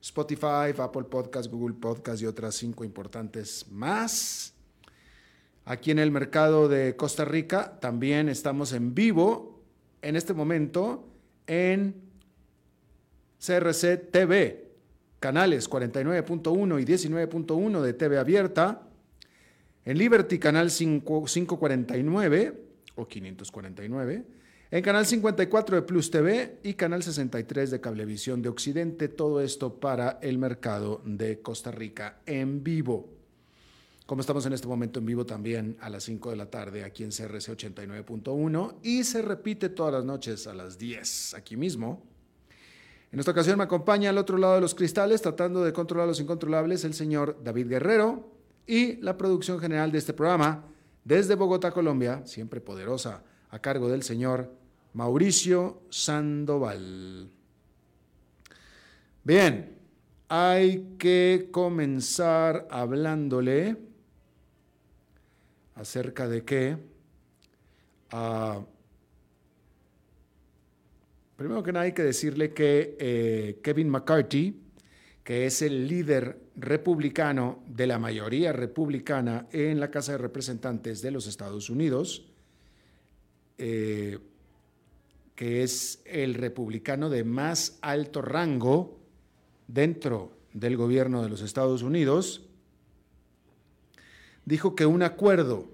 Spotify, Apple Podcast, Google Podcast y otras cinco importantes más. Aquí en el mercado de Costa Rica también estamos en vivo en este momento en CRC TV, canales 49.1 y 19.1 de TV abierta, en Liberty canal 549 o 549 en Canal 54 de Plus TV y Canal 63 de Cablevisión de Occidente, todo esto para el mercado de Costa Rica en vivo. Como estamos en este momento en vivo también a las 5 de la tarde aquí en CRC 89.1 y se repite todas las noches a las 10 aquí mismo. En esta ocasión me acompaña al otro lado de los cristales tratando de controlar los incontrolables el señor David Guerrero y la producción general de este programa desde Bogotá, Colombia, siempre poderosa, a cargo del señor Mauricio Sandoval. Bien, hay que comenzar hablándole acerca de qué. Primero que nada hay que decirle que eh, Kevin McCarthy, que es el líder republicano de la mayoría republicana en la Casa de Representantes de los Estados Unidos, eh, que es el republicano de más alto rango dentro del gobierno de los Estados Unidos, dijo que un acuerdo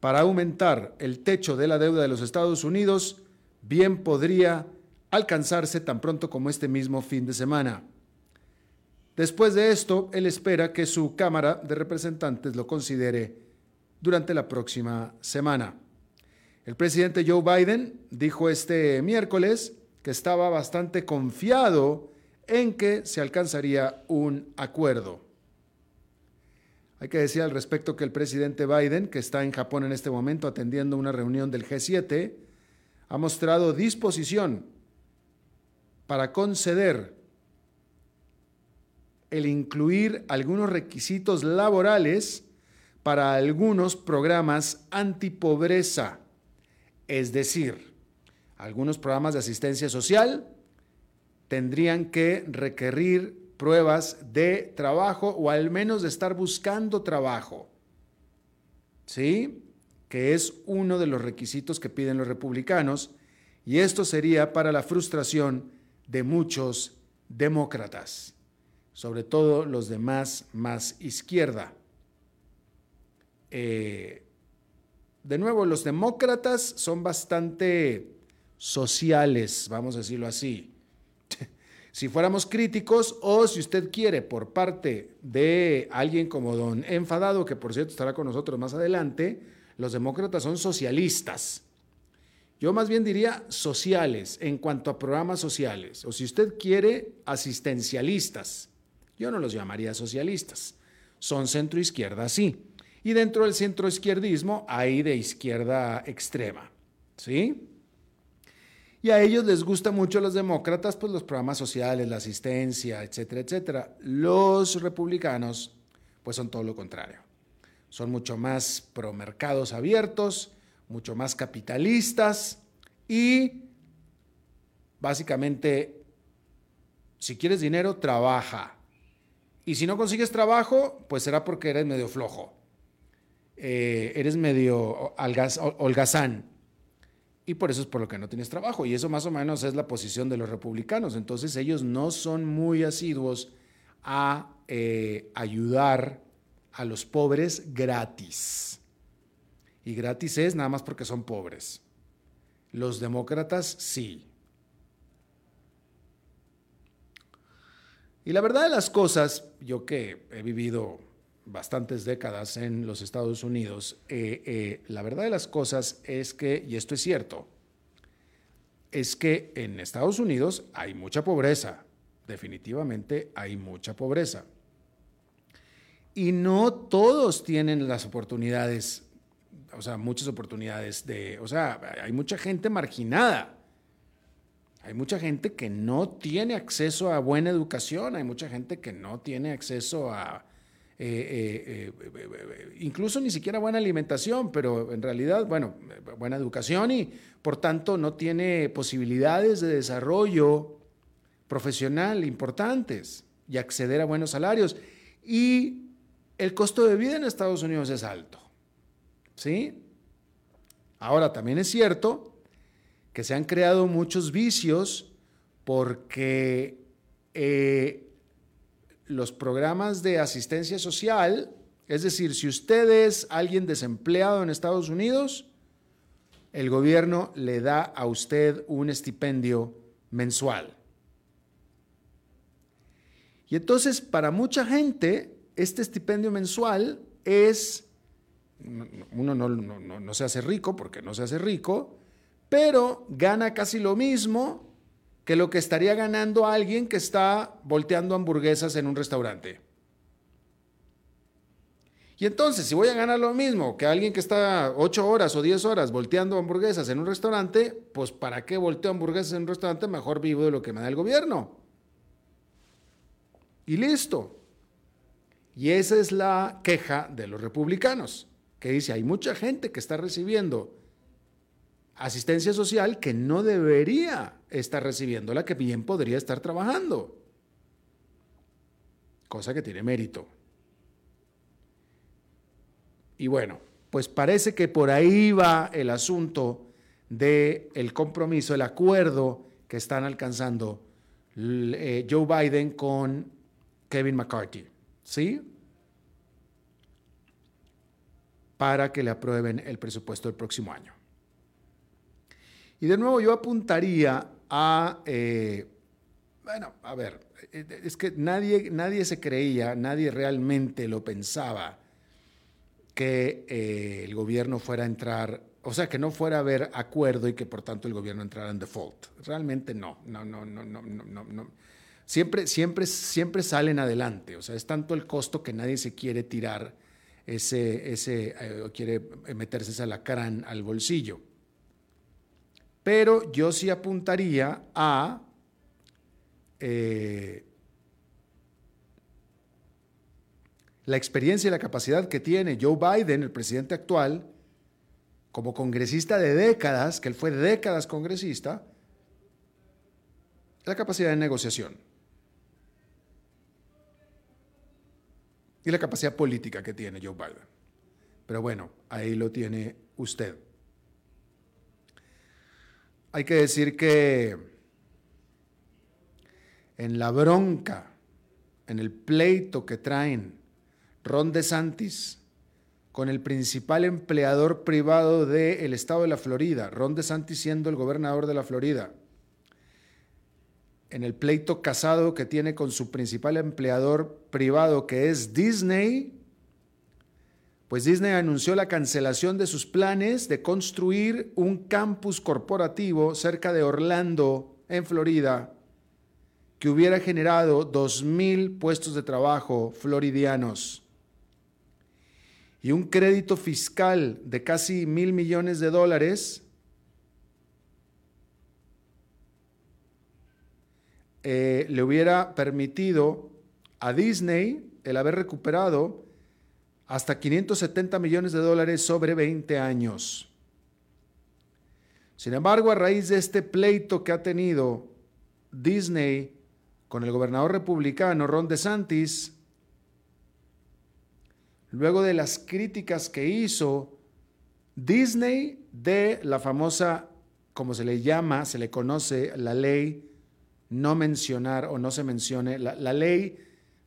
para aumentar el techo de la deuda de los Estados Unidos bien podría alcanzarse tan pronto como este mismo fin de semana. Después de esto, él espera que su Cámara de Representantes lo considere durante la próxima semana. El presidente Joe Biden dijo este miércoles que estaba bastante confiado en que se alcanzaría un acuerdo. Hay que decir al respecto que el presidente Biden, que está en Japón en este momento atendiendo una reunión del G7, ha mostrado disposición para conceder el incluir algunos requisitos laborales para algunos programas antipobreza es decir, algunos programas de asistencia social tendrían que requerir pruebas de trabajo o al menos de estar buscando trabajo. ¿Sí? Que es uno de los requisitos que piden los republicanos y esto sería para la frustración de muchos demócratas, sobre todo los de más, más izquierda. Eh, de nuevo, los demócratas son bastante sociales, vamos a decirlo así. si fuéramos críticos o si usted quiere por parte de alguien como don Enfadado, que por cierto estará con nosotros más adelante, los demócratas son socialistas. Yo más bien diría sociales en cuanto a programas sociales, o si usted quiere, asistencialistas. Yo no los llamaría socialistas, son centro izquierda, sí. Y dentro del centro izquierdismo hay de izquierda extrema. ¿Sí? Y a ellos les gusta mucho a los demócratas, pues los programas sociales, la asistencia, etcétera, etcétera. Los republicanos, pues son todo lo contrario. Son mucho más pro mercados abiertos, mucho más capitalistas y básicamente, si quieres dinero, trabaja. Y si no consigues trabajo, pues será porque eres medio flojo. Eh, eres medio holgazán. Y por eso es por lo que no tienes trabajo. Y eso más o menos es la posición de los republicanos. Entonces ellos no son muy asiduos a eh, ayudar a los pobres gratis. Y gratis es nada más porque son pobres. Los demócratas sí. Y la verdad de las cosas, yo que he vivido bastantes décadas en los Estados Unidos, eh, eh, la verdad de las cosas es que, y esto es cierto, es que en Estados Unidos hay mucha pobreza, definitivamente hay mucha pobreza. Y no todos tienen las oportunidades, o sea, muchas oportunidades de, o sea, hay mucha gente marginada. Hay mucha gente que no tiene acceso a buena educación, hay mucha gente que no tiene acceso a, eh, eh, eh, incluso ni siquiera buena alimentación, pero en realidad, bueno, buena educación y por tanto no tiene posibilidades de desarrollo profesional importantes y acceder a buenos salarios. Y el costo de vida en Estados Unidos es alto. ¿Sí? Ahora, también es cierto que se han creado muchos vicios porque los programas de asistencia social, es decir, si usted es alguien desempleado en Estados Unidos, el gobierno le da a usted un estipendio mensual. Y entonces, para mucha gente, este estipendio mensual es, uno no, no se hace rico porque no se hace rico, pero gana casi lo mismo que lo que estaría ganando alguien que está volteando hamburguesas en un restaurante. Y entonces, si voy a ganar lo mismo que alguien que está 8 horas o 10 horas volteando hamburguesas en un restaurante, pues ¿para qué volteo hamburguesas en un restaurante? Mejor vivo de lo que me da el gobierno. Y listo. Y esa es la queja de los republicanos, que dice, hay mucha gente que está recibiendo asistencia social que no debería estar recibiendo, la que bien podría estar trabajando. Cosa que tiene mérito. Y bueno, pues parece que por ahí va el asunto del el compromiso, el acuerdo que están alcanzando eh, Joe Biden con Kevin McCarthy. ¿Sí? Para que le aprueben el presupuesto del próximo año. Y de nuevo yo apuntaría a, eh, bueno, a ver, es que nadie, nadie se creía, nadie realmente lo pensaba que eh, el gobierno fuera a entrar, o sea, que no fuera a haber acuerdo y que por tanto el gobierno entrara en default. Realmente no, no, no, no, no, no, no. Siempre, siempre, siempre salen adelante, o sea, es tanto el costo que nadie se quiere tirar ese, ese, eh, quiere meterse ese alacrán al bolsillo. Pero yo sí apuntaría a eh, la experiencia y la capacidad que tiene Joe Biden, el presidente actual, como congresista de décadas, que él fue décadas congresista, la capacidad de negociación y la capacidad política que tiene Joe Biden. Pero bueno, ahí lo tiene usted. Hay que decir que en la bronca, en el pleito que traen Ron DeSantis con el principal empleador privado del estado de la Florida, Ron DeSantis siendo el gobernador de la Florida, en el pleito casado que tiene con su principal empleador privado que es Disney, pues Disney anunció la cancelación de sus planes de construir un campus corporativo cerca de Orlando, en Florida, que hubiera generado 2.000 puestos de trabajo floridianos. y un crédito fiscal de casi mil millones de dólares, eh, le hubiera permitido a Disney el haber recuperado hasta 570 millones de dólares sobre 20 años. Sin embargo, a raíz de este pleito que ha tenido Disney con el gobernador republicano Ron DeSantis, luego de las críticas que hizo Disney de la famosa, como se le llama, se le conoce, la ley no mencionar o no se mencione, la, ley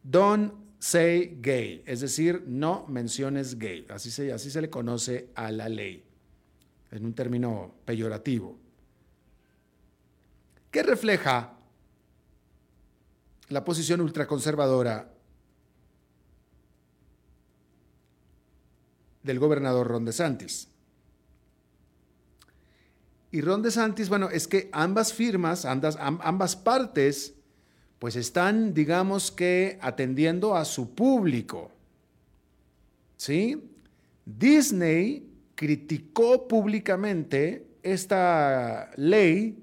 Don't Say Gay, es decir, no menciones gay, así se, le conoce a la ley, en un término peyorativo. ¿Qué refleja la posición ultraconservadora del gobernador Ron DeSantis. Y Ron DeSantis, bueno, es que ambas firmas, ambas partes, pues están, digamos que, atendiendo a su público. ¿Sí? Disney criticó públicamente esta ley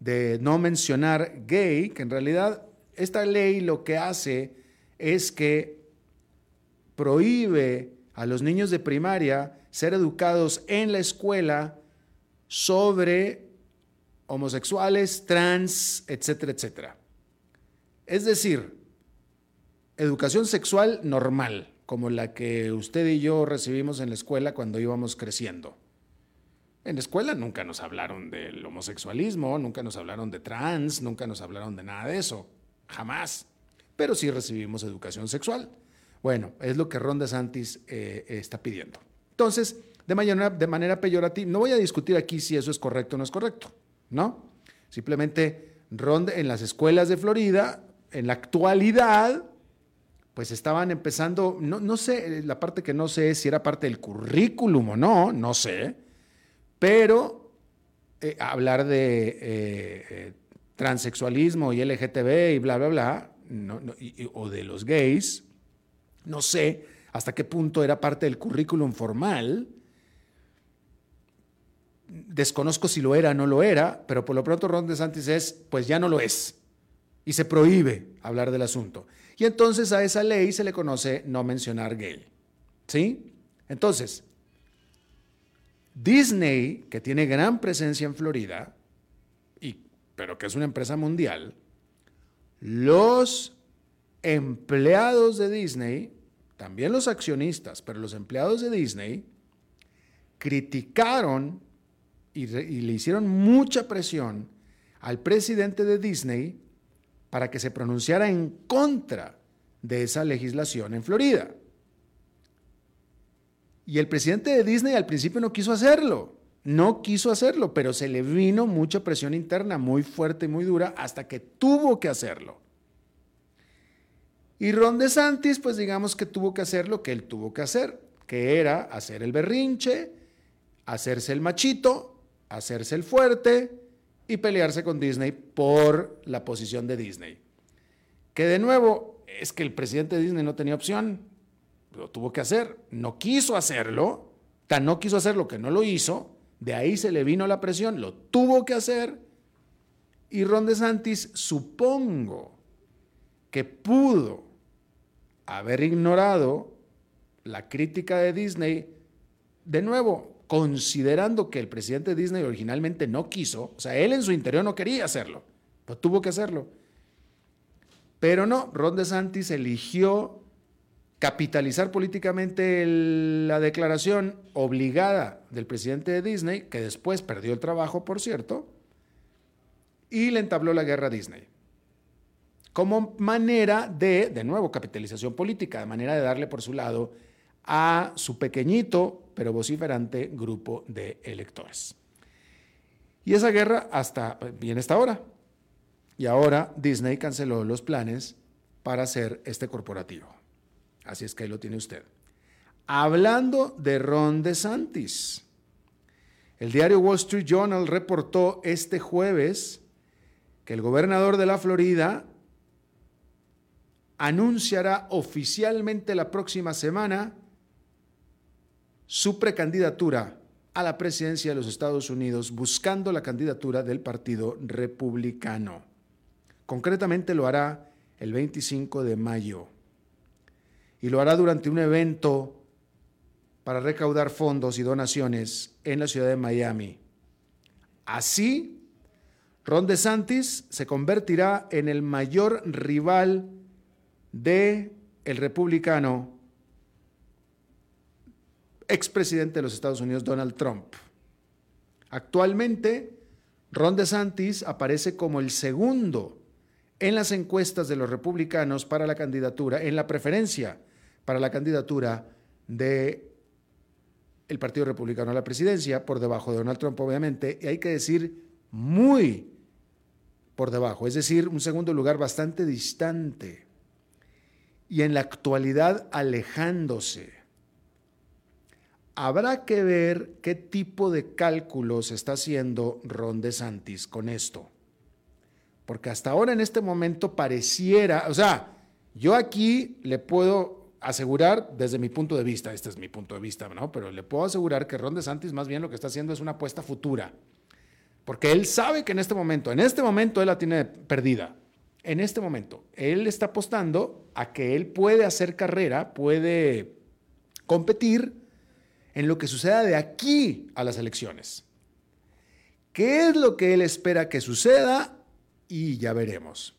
de no mencionar gay, que en realidad esta ley lo que hace es que prohíbe a los niños de primaria ser educados en la escuela sobre homosexuales, trans, etcétera, etcétera. Es decir, educación sexual normal, como la que usted y yo recibimos en la escuela cuando íbamos creciendo. En la escuela nunca nos hablaron del homosexualismo, nunca nos hablaron de trans, nunca nos hablaron de nada de eso. Jamás. Pero sí recibimos educación sexual. Bueno, es lo que Ron DeSantis eh, está pidiendo. Entonces, de manera, de manera peyorativa, no voy a discutir aquí si eso es correcto o no es correcto, ¿no? Simplemente Ron en las escuelas de Florida, en la actualidad, pues estaban empezando, no, no sé, la parte que no sé es si era parte del currículum o no, no sé, pero eh, hablar de eh, transexualismo y LGTB y bla, bla, bla, o de los gays, no sé hasta qué punto era parte del currículum formal. Desconozco si lo era o no lo era, pero por lo pronto Ron DeSantis es, pues ya no lo es. Y se prohíbe hablar del asunto. Y entonces a esa ley se le conoce no mencionar gay. ¿Sí? Entonces, Disney, que tiene gran presencia en Florida, pero que es una empresa mundial, los empleados de Disney, también los accionistas, pero los empleados de Disney, criticaron y, le hicieron mucha presión al presidente de Disney para que se pronunciara en contra de esa legislación en Florida. Y el presidente de Disney al principio no quiso hacerlo. No quiso hacerlo, pero se le vino mucha presión interna muy fuerte y muy dura hasta que tuvo que hacerlo. Y Ron DeSantis, pues digamos que tuvo que hacer lo que él tuvo que hacer, que era hacer el berrinche, hacerse el machito, hacerse el fuerte y pelearse con Disney por la posición de Disney. Que de nuevo es que el presidente de Disney no tenía opción, lo tuvo que hacer, no quiso hacerlo, tan no quiso hacerlo que no lo hizo, de ahí se le vino la presión, lo tuvo que hacer. Y Ron DeSantis, supongo que pudo haber ignorado la crítica de Disney, de nuevo, considerando que el presidente de Disney originalmente no quiso, o sea, él en su interior no quería hacerlo, pues tuvo que hacerlo. Pero no, Ron DeSantis eligió capitalizar políticamente la declaración obligada del presidente de Disney, que después perdió el trabajo, por cierto, y le entabló la guerra a Disney. Como manera de, de nuevo, capitalización política, de manera de darle por su lado a su pequeñito pero vociferante grupo de electores. Y esa guerra hasta bien esta hora. Y ahora Disney canceló los planes para hacer este corporativo. Así es que ahí lo tiene usted. Hablando de Ron DeSantis, el diario Wall Street Journal reportó este jueves que el gobernador de la Florida anunciará oficialmente la próxima semana su precandidatura a la presidencia de los Estados Unidos buscando la candidatura del Partido Republicano. Concretamente lo hará el 25 de mayo y lo hará durante un evento para recaudar fondos y donaciones en la ciudad de Miami. Así, Ron DeSantis se convertirá en el mayor rival de el republicano expresidente de los Estados Unidos Donald Trump. Actualmente, Ron DeSantis aparece como el segundo en las encuestas de los republicanos para la candidatura, en la preferencia para la candidatura de Partido Republicano a la presidencia, por debajo de Donald Trump, obviamente, y hay que decir muy por debajo, es decir, un segundo lugar bastante distante y en la actualidad alejándose. Habrá que ver qué tipo de cálculos está haciendo Ron DeSantis con esto. Porque hasta ahora en este momento pareciera, o sea, yo aquí le puedo asegurar desde mi punto de vista, este es mi punto de vista, ¿no? Pero le puedo asegurar que Ron DeSantis más bien lo que está haciendo es una apuesta futura. Porque él sabe que en este momento, en este momento él la tiene perdida. En este momento, él está apostando a que él puede hacer carrera, puede competir en lo que suceda de aquí a las elecciones. ¿Qué es lo que él espera que suceda? Y ya veremos.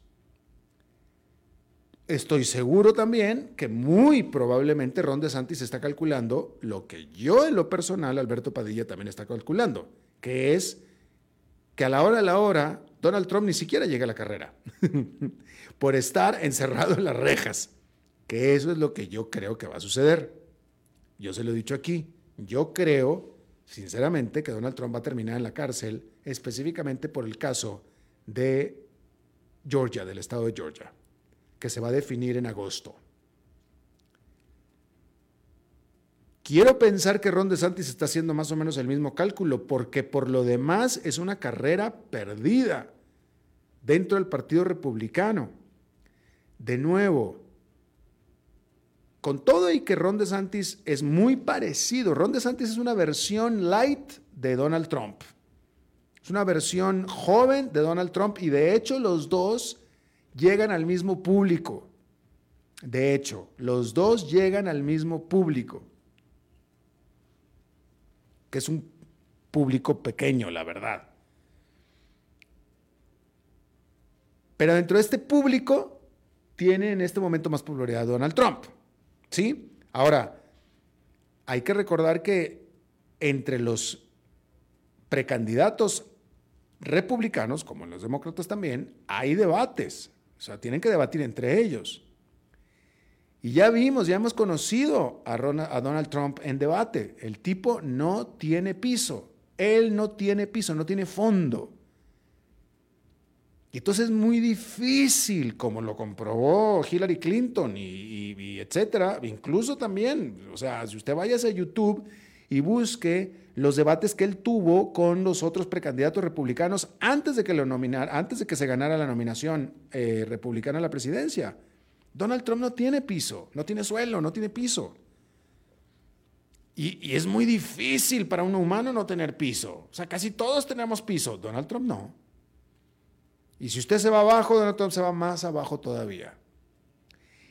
Estoy seguro también que muy probablemente Ron DeSantis está calculando lo que yo en lo personal, Alberto Padilla, también está calculando, que es que a la hora de la hora Donald Trump ni siquiera llega a la carrera por estar encerrado en las rejas, que eso es lo que yo creo que va a suceder. Yo se lo he dicho aquí, yo creo sinceramente que Donald Trump va a terminar en la cárcel específicamente por el caso de Georgia, del estado de Georgia que se va a definir en agosto. Quiero pensar que Ron DeSantis está haciendo más o menos el mismo cálculo, porque por lo demás es una carrera perdida dentro del Partido Republicano. De nuevo, con todo y que Ron DeSantis es muy parecido, Ron DeSantis es una versión light de Donald Trump. Es una versión joven de Donald Trump y de hecho los dos llegan al mismo público. De hecho, los dos llegan al mismo público, que es un público pequeño, la verdad. Pero dentro de este público tiene en este momento más popularidad Donald Trump. ¿Sí? Ahora, hay que recordar que entre los precandidatos republicanos, como los demócratas también, hay debates. O sea, tienen que debatir entre ellos. Y ya vimos, ya hemos conocido a, Donald Trump en debate. El tipo no tiene piso. Él no tiene piso, no tiene fondo. Y entonces es muy difícil, como lo comprobó Hillary Clinton y, etcétera. Incluso también, o sea, si usted vaya a YouTube y busque los debates que él tuvo con los otros precandidatos republicanos antes de que lo nominara, antes de que se ganara la nominación eh, republicana a la presidencia. Donald Trump no tiene piso, no tiene suelo, no tiene piso. Y, y, es muy difícil para un humano no tener piso. O sea, casi todos tenemos piso. Donald Trump no. Y si usted se va abajo, Donald Trump se va más abajo todavía.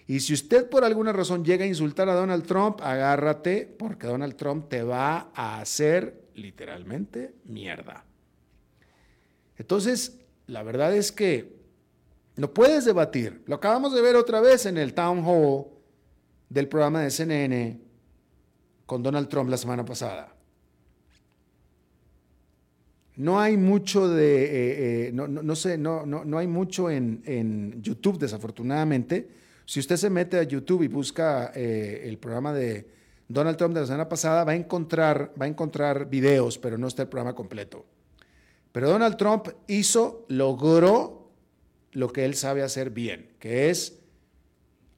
Y si usted por alguna razón llega a insultar a Donald Trump, agárrate porque Donald Trump te va a hacer literalmente mierda. Entonces, la verdad es que no puedes debatir. Lo acabamos de ver otra vez en el town hall del programa de CNN con Donald Trump la semana pasada. No hay mucho de, eh, eh, no, sé, no, no, hay mucho en, en YouTube, desafortunadamente si usted se mete a YouTube y busca eh, el programa de Donald Trump de la semana pasada, va a, encontrar, va a encontrar videos, pero no está el programa completo. Pero Donald Trump hizo, logró lo que él sabe hacer bien, que es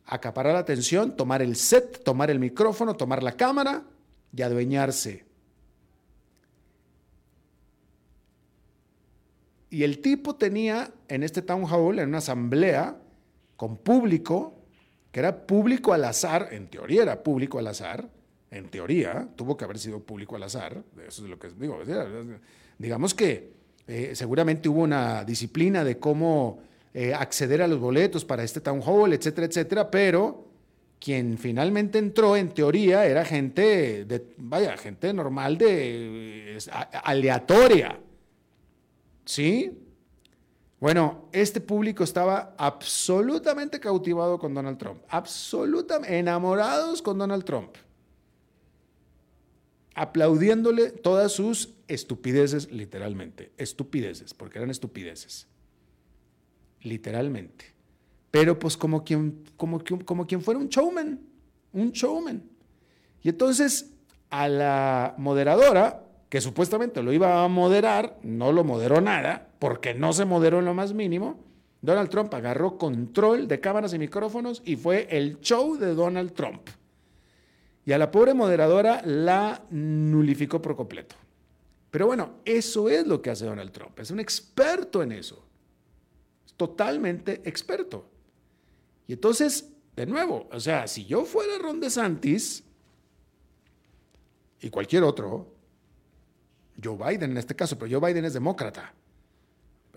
acaparar la atención, tomar el set, tomar el micrófono, tomar la cámara y adueñarse. Y el tipo tenía en este town hall, en una asamblea con público, que era público al azar, en teoría era público al azar, en teoría, tuvo que haber sido público al azar, eso es lo que digo. Digamos que eh, seguramente hubo una disciplina de cómo eh, acceder a los boletos para este town hall, etcétera, etcétera, pero quien finalmente entró, en teoría, era gente, de, vaya, gente normal, de, aleatoria. ¿Sí? Bueno, este público estaba absolutamente cautivado con Donald Trump, absolutamente enamorados con Donald Trump, aplaudiéndole todas sus estupideces, literalmente, estupideces, porque eran estupideces, literalmente. Pero pues como quien, como, como quien fuera un showman, un showman. Y entonces a la moderadora, que supuestamente lo iba a moderar, no lo moderó nada, porque no se moderó en lo más mínimo. Donald Trump agarró control de cámaras y micrófonos y fue el show de Donald Trump. Y a la pobre moderadora la nulificó por completo. Pero bueno, eso es lo que hace Donald Trump. Es un experto en eso. Es totalmente experto. Y entonces, de nuevo, o sea, si yo fuera Ron DeSantis y cualquier otro, Joe Biden en este caso, pero Joe Biden es demócrata.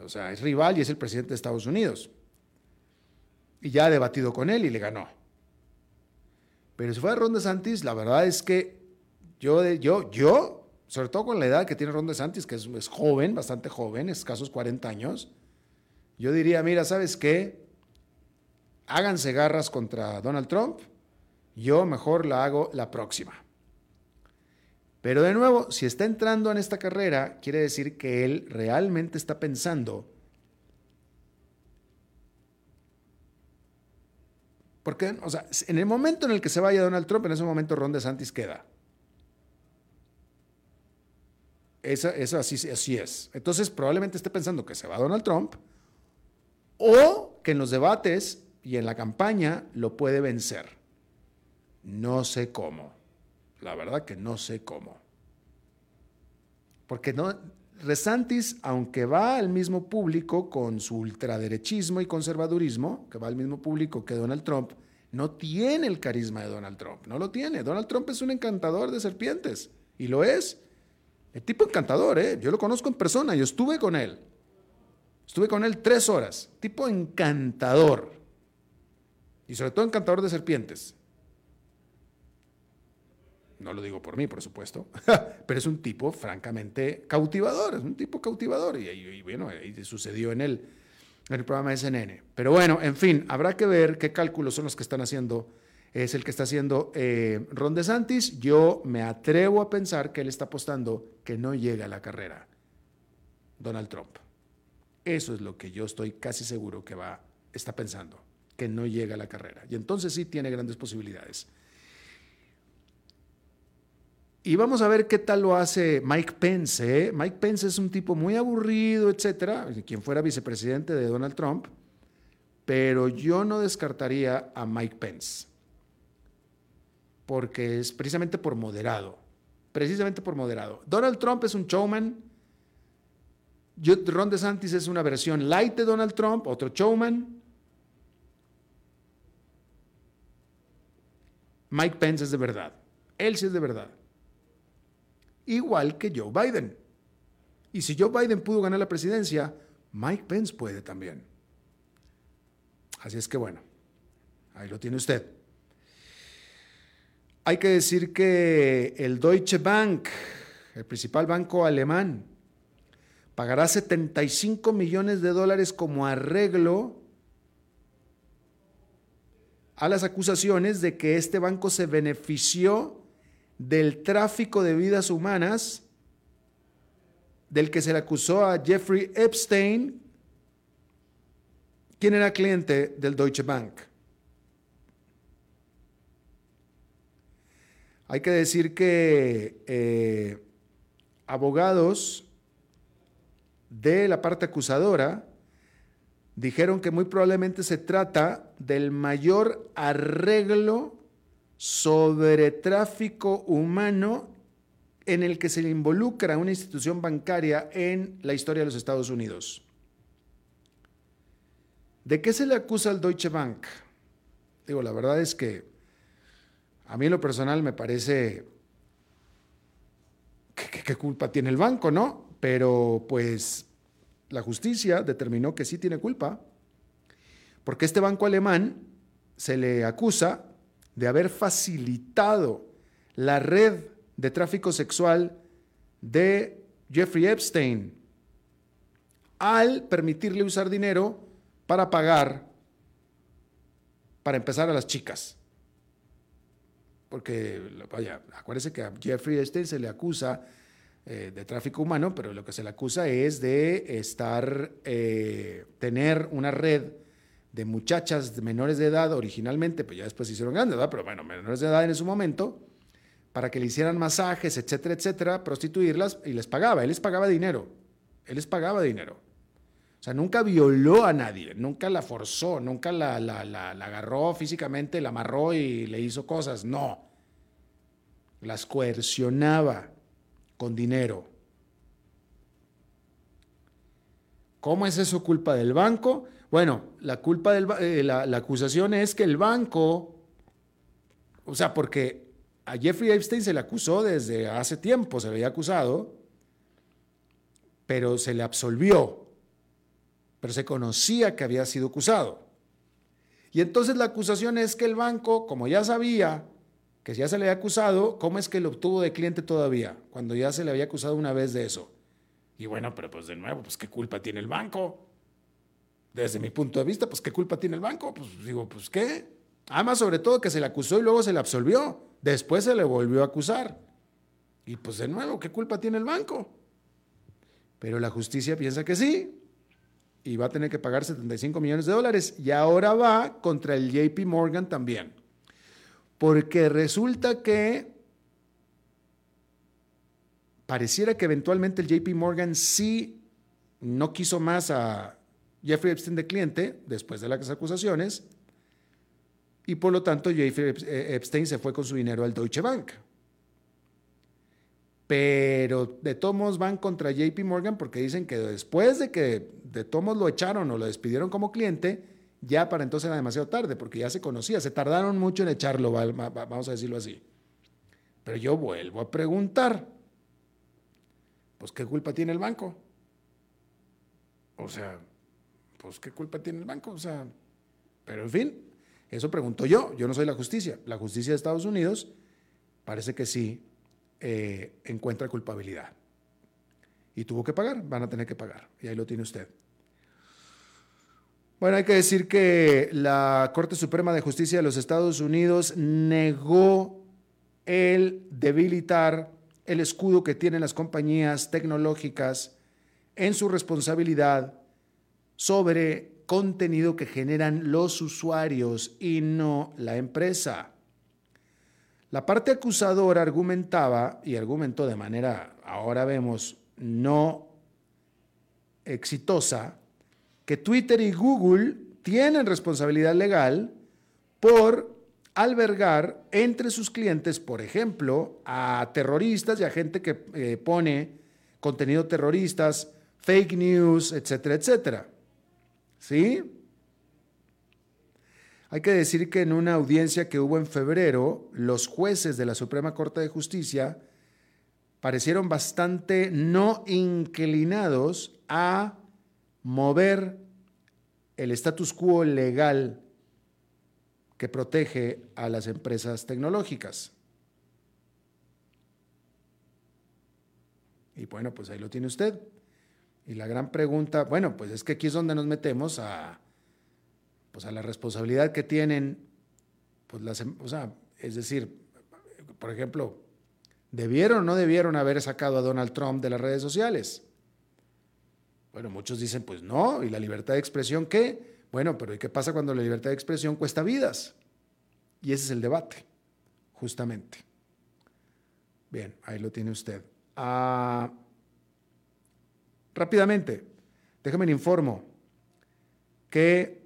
O sea, es rival y es el presidente de Estados Unidos. Y ya ha debatido con él y le ganó. Pero si fuera Ron DeSantis, la verdad es que yo, yo, yo, sobre todo con la edad que tiene Ron DeSantis, que es, es joven, bastante joven, escasos 40 años, yo diría, mira, ¿sabes qué? Háganse garras contra Donald Trump, yo mejor la hago la próxima. Pero de nuevo, si está entrando en esta carrera, quiere decir que él realmente está pensando. Porque, o sea, en el momento en el que se vaya Donald Trump, en ese momento Ron DeSantis queda. Eso, eso así, así es. Entonces, probablemente esté pensando que se va Donald Trump o que en los debates y en la campaña lo puede vencer. No sé cómo. La verdad que no sé cómo. Porque no, Resantis, aunque va al mismo público con su ultraderechismo y conservadurismo, que va al mismo público que Donald Trump, no tiene el carisma de Donald Trump, no lo tiene. Donald Trump es un encantador de serpientes, y lo es. El tipo encantador, ¿eh? yo lo conozco en persona, yo estuve con él. Estuve con él tres horas, tipo encantador. Y sobre todo encantador de serpientes. No lo digo por mí, por supuesto, pero es un tipo francamente cautivador, es un tipo cautivador. Y, bueno, ahí sucedió en el, en el programa de. Pero bueno, en fin, habrá que ver qué cálculos son los que están haciendo, es el que está haciendo eh, Ron DeSantis. Yo me atrevo a pensar que él está apostando que no llega a la carrera Donald Trump. Eso es lo que yo estoy casi seguro que va, está pensando, que no llega a la carrera. Y entonces sí tiene grandes posibilidades. Y vamos a ver qué tal lo hace Mike Pence. ¿eh? Mike Pence es un tipo muy aburrido, etcétera, quien fuera vicepresidente de Donald Trump, pero yo no descartaría a Mike Pence, porque es precisamente por moderado, precisamente por moderado. Donald Trump es un showman, Ron DeSantis es una versión light de Donald Trump, otro showman. Mike Pence es de verdad, él sí es de verdad igual que Joe Biden. Y si Joe Biden pudo ganar la presidencia, Mike Pence puede también. Así es que bueno, ahí lo tiene usted. Hay que decir que el Deutsche Bank, el principal banco alemán, pagará 75 millones de dólares como arreglo a las acusaciones de que este banco se benefició del tráfico de vidas humanas del que se le acusó a Jeffrey Epstein, quien era cliente del Deutsche Bank. Hay que decir que eh, abogados de la parte acusadora dijeron que muy probablemente se trata del mayor arreglo sobre tráfico humano en el que se involucra una institución bancaria en la historia de los Estados Unidos. ¿De qué se le acusa al Deutsche Bank? Digo, la verdad es que A mí en lo personal me parece ¿qué, culpa tiene el banco, no? Pero pues la justicia determinó que sí tiene culpa, porque este banco alemán se le acusa de haber facilitado la red de tráfico sexual de Jeffrey Epstein al permitirle usar dinero para pagar, para empezar a las chicas. Porque, vaya, acuérdese que a Jeffrey Epstein se le acusa eh, de tráfico humano, pero lo que se le acusa es de estar, eh, tener una red de muchachas menores de edad originalmente, pues ya después se hicieron grandes, ¿verdad? Pero bueno, menores de edad en su momento, para que le hicieran masajes, etcétera, etcétera, prostituirlas y les pagaba, él les pagaba dinero, él les pagaba dinero. O sea, nunca violó a nadie, nunca la forzó, nunca la, la, la, la agarró físicamente, la amarró y le hizo cosas, no. Las coercionaba con dinero. ¿Cómo es eso culpa del banco? Bueno, la culpa del eh, la, acusación es que el banco, o sea, porque a Jeffrey Epstein se le acusó desde hace tiempo, se le había acusado, pero se le absolvió, pero se conocía que había sido acusado. Y entonces la acusación es que el banco, como ya sabía que ya se le había acusado, ¿cómo es que lo obtuvo de cliente todavía? Cuando ya se le había acusado una vez de eso. Y bueno, pero pues de nuevo, pues qué culpa tiene el banco. Desde mi punto de vista, pues qué culpa tiene el banco. Pues digo, pues qué. Además, sobre todo que se le acusó y luego se le absolvió. Después se le volvió a acusar. Y pues de nuevo, ¿qué culpa tiene el banco? Pero la justicia piensa que sí. Y va a tener que pagar 75 millones de dólares. Y ahora va contra el JP Morgan también porque resulta que pareciera que eventualmente el JP Morgan sí no quiso más a Jeffrey Epstein de cliente después de las acusaciones y por lo tanto Jeffrey eh, Epstein se fue con su dinero al Deutsche Bank. Pero de todos van contra JP Morgan porque dicen que después de que de todos lo echaron o lo despidieron como cliente, ya para entonces era demasiado tarde, porque ya se conocía, se tardaron mucho en echarlo, vamos a decirlo así. Pero yo vuelvo a preguntar, pues ¿qué culpa tiene el banco? O sea, pues ¿qué culpa tiene el banco? O sea, pero en fin, eso pregunto yo, yo no soy la justicia. La justicia de Estados Unidos parece que sí eh, encuentra culpabilidad. Y tuvo que pagar, van a tener que pagar. Y ahí lo tiene usted. Bueno, hay que decir que la Corte Suprema de Justicia de los Estados Unidos negó el debilitar el escudo que tienen las compañías tecnológicas en su responsabilidad sobre contenido que generan los usuarios y no la empresa. La parte acusadora argumentaba, y argumentó de manera, ahora vemos, no exitosa, que Twitter y Google tienen responsabilidad legal por albergar entre sus clientes, por ejemplo, a terroristas y a gente que eh, pone contenido terroristas, fake news, etcétera, etcétera. ¿Sí? Hay que decir que en una audiencia que hubo en febrero, los jueces de la Suprema Corte de Justicia parecieron bastante no inclinados a mover el status quo legal que protege a las empresas tecnológicas. Y bueno, pues ahí lo tiene usted. Y la gran pregunta, bueno, pues es que aquí es donde nos metemos a, pues a la responsabilidad que tienen, pues las, em, o sea, es decir, por ejemplo, ¿debieron o no debieron haber sacado a Donald Trump de las redes sociales? Bueno, muchos dicen, pues no, ¿y la libertad de expresión qué? Bueno, pero ¿y qué pasa cuando la libertad de expresión cuesta vidas? Y ese es el debate, justamente. Bien, ahí lo tiene usted. Ah, rápidamente, déjame le informo que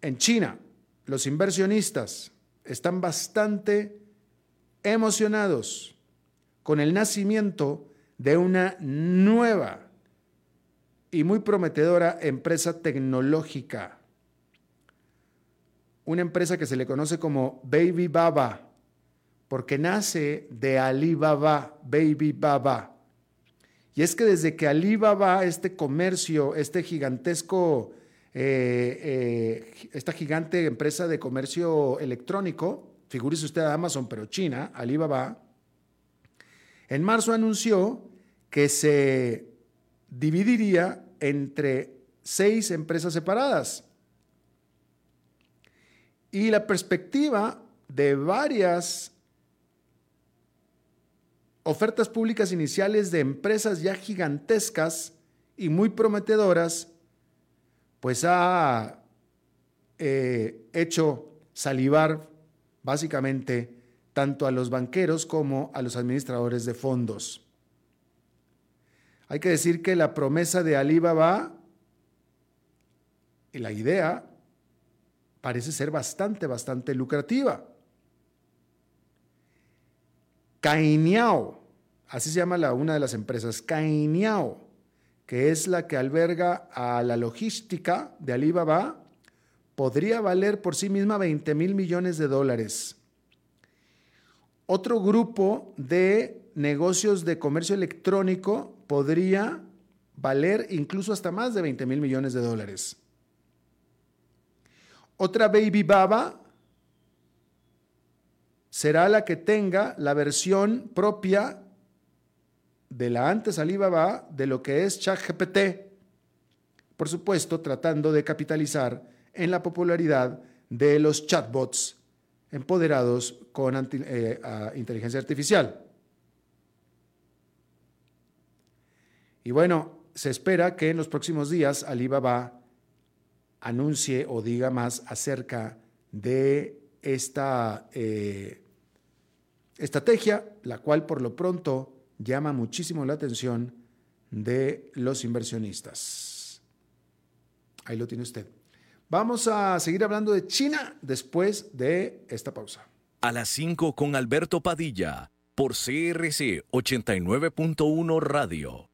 en China los inversionistas están bastante emocionados con el nacimiento de una nueva y muy prometedora empresa tecnológica. Una empresa que se le conoce como Baby Baba, porque nace de Alibaba, Baby Baba. Y es que desde que Alibaba, este comercio, este gigantesco, eh, eh, esta gigante empresa de comercio electrónico, figúrese usted a Amazon, pero China, Alibaba, en marzo anunció que se dividiría entre seis empresas separadas. Y la perspectiva de varias ofertas públicas iniciales de empresas ya gigantescas y muy prometedoras, pues ha eh, hecho salivar básicamente tanto a los banqueros como a los administradores de fondos. Hay que decir que la promesa de Alibaba y la idea parece ser bastante, bastante lucrativa. Cainiao, así se llama la, una de las empresas, Cainiao, que es la que alberga a la logística de Alibaba, podría valer por sí misma 20 mil millones de dólares. Otro grupo de negocios de comercio electrónico podría valer incluso hasta más de 20 mil millones de dólares. Otra Baby Baba será la que tenga la versión propia de la antes Alibaba de lo que es ChatGPT. Por supuesto, tratando de capitalizar en la popularidad de los chatbots empoderados con eh, inteligencia artificial. Y bueno, se espera que en los próximos días Alibaba anuncie o diga más acerca de esta eh, Estrategia, la cual por lo pronto llama muchísimo la atención de los inversionistas. Ahí lo tiene usted. Vamos a seguir hablando de China después de esta pausa. A las 5 con Alberto Padilla, por CRC 89.1 Radio.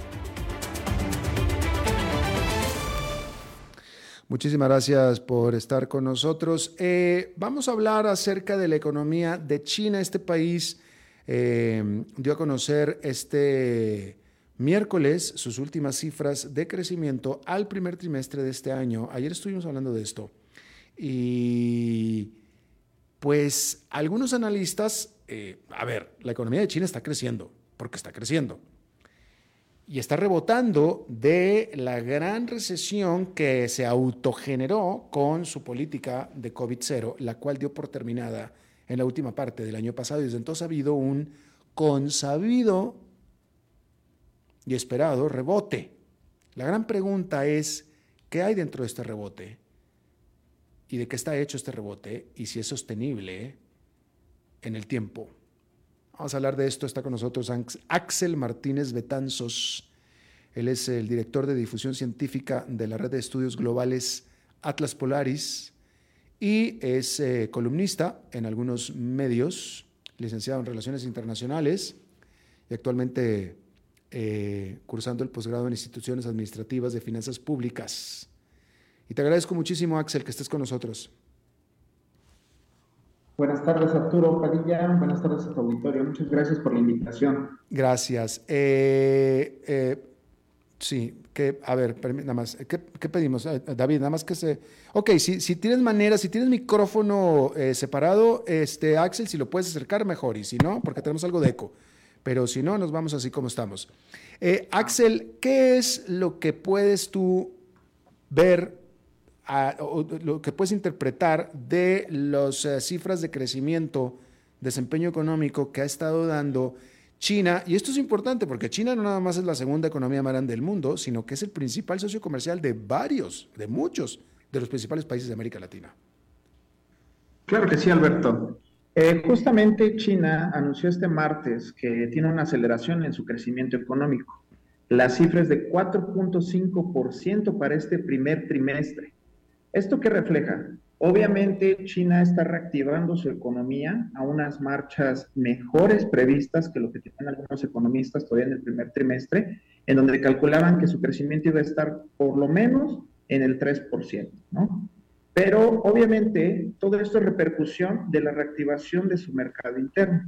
Muchísimas gracias por estar con nosotros. Eh, vamos a hablar acerca de la economía de China. Este país eh, dio a conocer este miércoles sus últimas cifras de crecimiento al primer trimestre de este año. Ayer estuvimos hablando de esto. Y pues algunos analistas, eh, a ver, la economía de China está creciendo, porque está creciendo y está rebotando de la gran recesión que se autogeneró con su política de COVID-0, la cual dio por terminada en la última parte del año pasado. Y desde entonces ha habido un consabido y esperado rebote. La gran pregunta es, ¿qué hay dentro de este rebote? ¿Y de qué está hecho este rebote? Y si es sostenible en el tiempo. Vamos a hablar de esto. Está con nosotros Axel Martínez Betanzos. Él es el director de difusión científica de la red de estudios globales Atlas Polaris y es eh, columnista en algunos medios, licenciado en Relaciones Internacionales y actualmente eh, cursando el posgrado en instituciones administrativas de finanzas públicas. Y te agradezco muchísimo, Axel, que estés con nosotros. Buenas tardes, Arturo Padilla. Buenas tardes a tu auditorio. Muchas gracias por la invitación. Gracias. Eh, eh, sí, que, a ver, nada más, ¿qué, pedimos? Eh, David, nada más que se... Ok, si, si tienes manera, si tienes micrófono separado, este, Axel, si lo puedes acercar, mejor. Y si no, porque tenemos algo de eco. Pero si no, nos vamos así como estamos. Axel, ¿qué es lo que puedes tú ver lo que puedes interpretar de las eh, cifras de crecimiento, desempeño económico que ha estado dando China, y esto es importante porque China no nada más es la segunda economía más grande del mundo, sino que es el principal socio comercial de varios, de muchos de los principales países de América Latina. Claro que sí, Alberto. Eh, justamente China anunció este martes que tiene una aceleración en su crecimiento económico. La cifra es de 4.5% para este primer trimestre. ¿Esto qué refleja? Obviamente China está reactivando su economía a unas marchas mejores previstas que lo que tienen algunos economistas todavía en el primer trimestre, en donde calculaban que su crecimiento iba a estar por lo menos en el 3%, ¿no? Pero obviamente todo esto es repercusión de la reactivación de su mercado interno.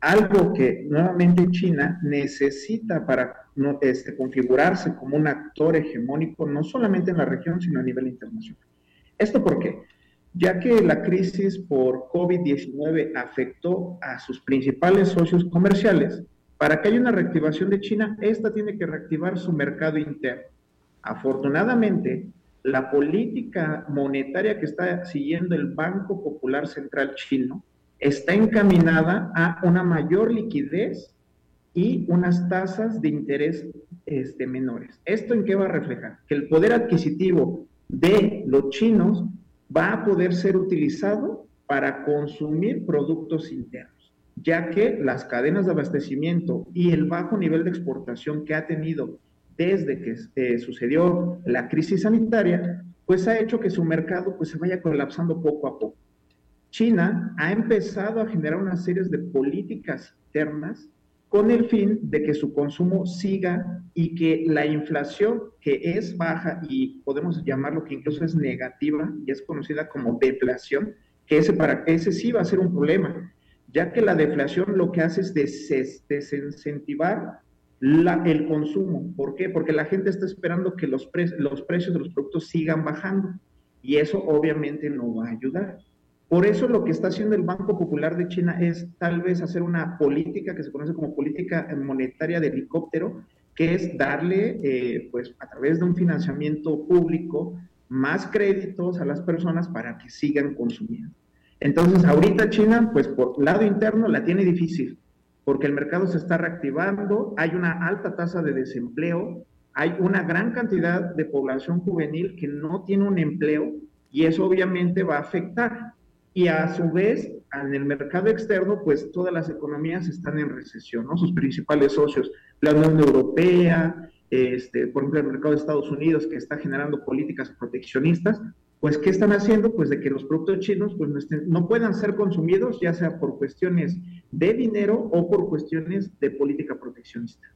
Algo que nuevamente China necesita para este, configurarse como un actor hegemónico, no solamente en la región, sino a nivel internacional. ¿Esto por qué? Ya que la crisis por COVID-19 afectó a sus principales socios comerciales, para que haya una reactivación de China, esta tiene que reactivar su mercado interno. Afortunadamente, la política monetaria que está siguiendo el Banco Popular Central chino está encaminada a una mayor liquidez y unas tasas de interés este, menores. ¿Esto en qué va a reflejar? Que el poder adquisitivo de los chinos va a poder ser utilizado para consumir productos internos, ya que las cadenas de abastecimiento y el bajo nivel de exportación que ha tenido desde que eh, sucedió la crisis sanitaria, pues ha hecho que su mercado pues, se vaya colapsando poco a poco. China ha empezado a generar una serie de políticas internas con el fin de que su consumo siga y que la inflación, que es baja y podemos llamarlo que incluso es negativa y es conocida como deflación, que ese, para, ese sí va a ser un problema, ya que la deflación lo que hace es desincentivar el consumo. ¿Por qué? Porque la gente está esperando que los, los precios de los productos sigan bajando y eso obviamente no va a ayudar. Por eso lo que está haciendo el Banco Popular de China es tal vez hacer una política que se conoce como política monetaria de helicóptero, que es darle, eh, pues a través de un financiamiento público, más créditos a las personas para que sigan consumiendo. Entonces, ahorita China, pues por lado interno la tiene difícil, porque el mercado se está reactivando, hay una alta tasa de desempleo, hay una gran cantidad de población juvenil que no tiene un empleo y eso obviamente va a afectar. Y a su vez, en el mercado externo, pues todas las economías están en recesión, ¿no? Sus principales socios, la Unión Europea, este, por ejemplo, el mercado de Estados Unidos, que está generando políticas proteccionistas, pues, ¿qué están haciendo? Pues de que los productos chinos pues, no, puedan ser consumidos, ya sea por cuestiones de dinero o por cuestiones de política proteccionista.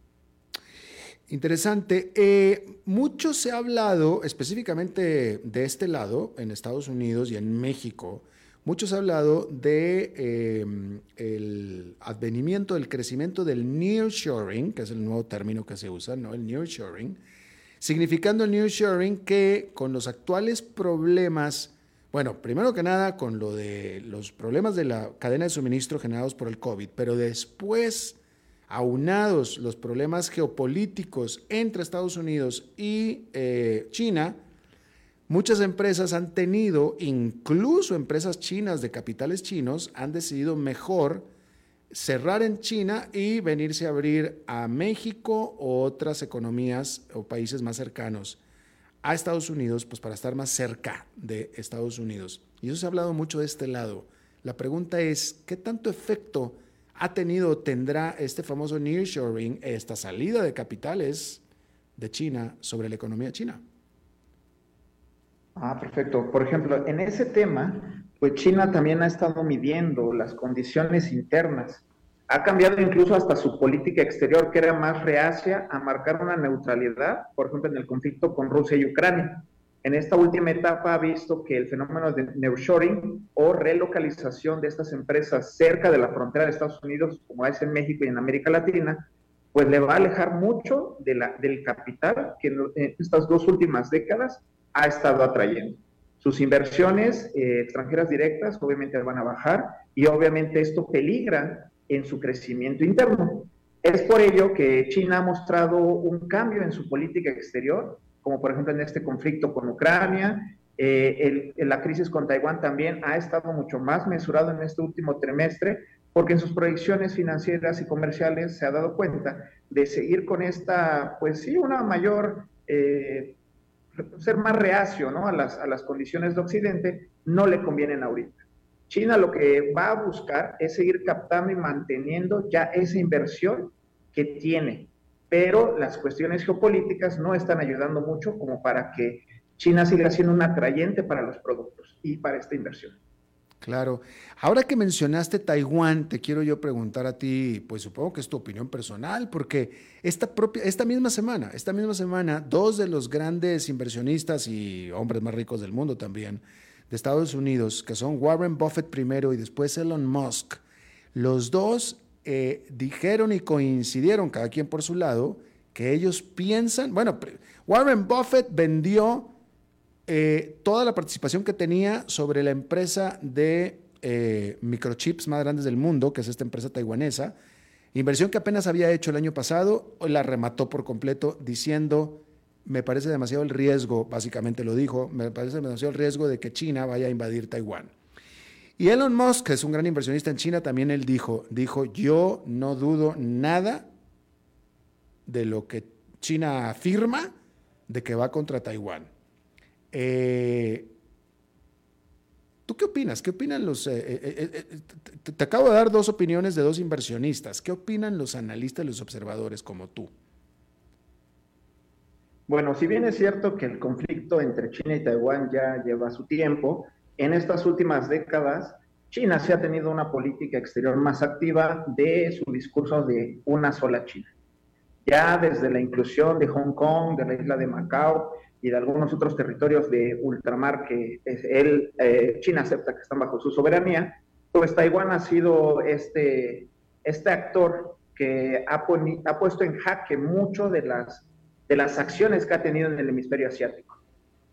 Interesante. Eh, mucho se ha hablado específicamente de este lado, en Estados Unidos y en México, Muchos han hablado de em, el advenimiento, del crecimiento del nearshoring, que es el nuevo término que se usa, ¿no? El nearshoring, significando el nearshoring que con los actuales problemas, bueno, primero que nada con lo de los problemas de la cadena de suministro generados por el COVID, pero después aunados los problemas geopolíticos entre Estados Unidos y eh, China, Muchas empresas han tenido, incluso empresas chinas de capitales chinos, han decidido mejor cerrar en China y venirse a abrir a México o otras economías o países más cercanos a Estados Unidos, pues para estar más cerca de Estados Unidos. Y eso se ha hablado mucho de este lado. La pregunta es, ¿qué tanto efecto ha tenido o tendrá este famoso nearshoring, esta salida de capitales de China sobre la economía china? Ah, perfecto. Por ejemplo, en ese tema, pues China también ha estado midiendo las condiciones internas. Ha cambiado incluso hasta su política exterior, que era más reacia a marcar una neutralidad, por ejemplo, en el conflicto con Rusia y Ucrania. En esta última etapa ha visto que el fenómeno de nearshoring o relocalización de estas empresas cerca de la frontera de Estados Unidos, como es en México y en América Latina, pues le va a alejar mucho del capital que en estas dos últimas décadas ha estado atrayendo. Sus inversiones eh, extranjeras directas obviamente van a bajar y obviamente esto peligra en su crecimiento interno. Es por ello que China ha mostrado un cambio en su política exterior como por ejemplo en este conflicto con Ucrania. Eh, la crisis con Taiwán también ha estado mucho más mesurado en este último trimestre, porque en sus proyecciones financieras y comerciales se ha dado cuenta de seguir con esta, pues sí, una mayor, eh, ser más reacio ¿no? a, las, a las condiciones de Occidente, no le convienen ahorita. China lo que va a buscar es seguir captando y manteniendo ya esa inversión que tiene, pero las cuestiones geopolíticas no están ayudando mucho como para que China siga siendo un atrayente para los productos y para esta inversión. Claro. Ahora que mencionaste Taiwán, te quiero yo preguntar a ti, pues supongo que es tu opinión personal, porque esta propia, esta misma semana, esta misma semana, dos de los grandes inversionistas y hombres más ricos del mundo también, de Estados Unidos, que son Warren Buffett primero y después Elon Musk, los dos eh, dijeron y coincidieron, cada quien por su lado, que ellos piensan, bueno, Warren Buffett vendió eh, toda la participación que tenía sobre la empresa de eh, microchips más grandes del mundo, que es esta empresa taiwanesa, inversión que apenas había hecho el año pasado, la remató por completo diciendo, me parece demasiado el riesgo, básicamente lo dijo, me parece demasiado el riesgo de que China vaya a invadir Taiwán. Y Elon Musk, que es un gran inversionista en China, también él dijo, dijo, yo no dudo nada de lo que China afirma de que va contra Taiwán. Eh, ¿Tú qué opinas? ¿Qué opinan los... Eh, eh, te, acabo de dar dos opiniones de dos inversionistas. ¿Qué opinan los analistas y los observadores como tú? Bueno, si bien es cierto que el conflicto entre China y Taiwán ya lleva su tiempo, en estas últimas décadas China se ha tenido una política exterior más activa de su discurso de una sola China. Ya desde la inclusión de Hong Kong, de la isla de Macao, y de algunos otros territorios de ultramar que él, eh, China acepta que están bajo su soberanía, pues Taiwán ha sido este, este actor que ha, ha puesto en jaque mucho de las, de las acciones que ha tenido en el hemisferio asiático.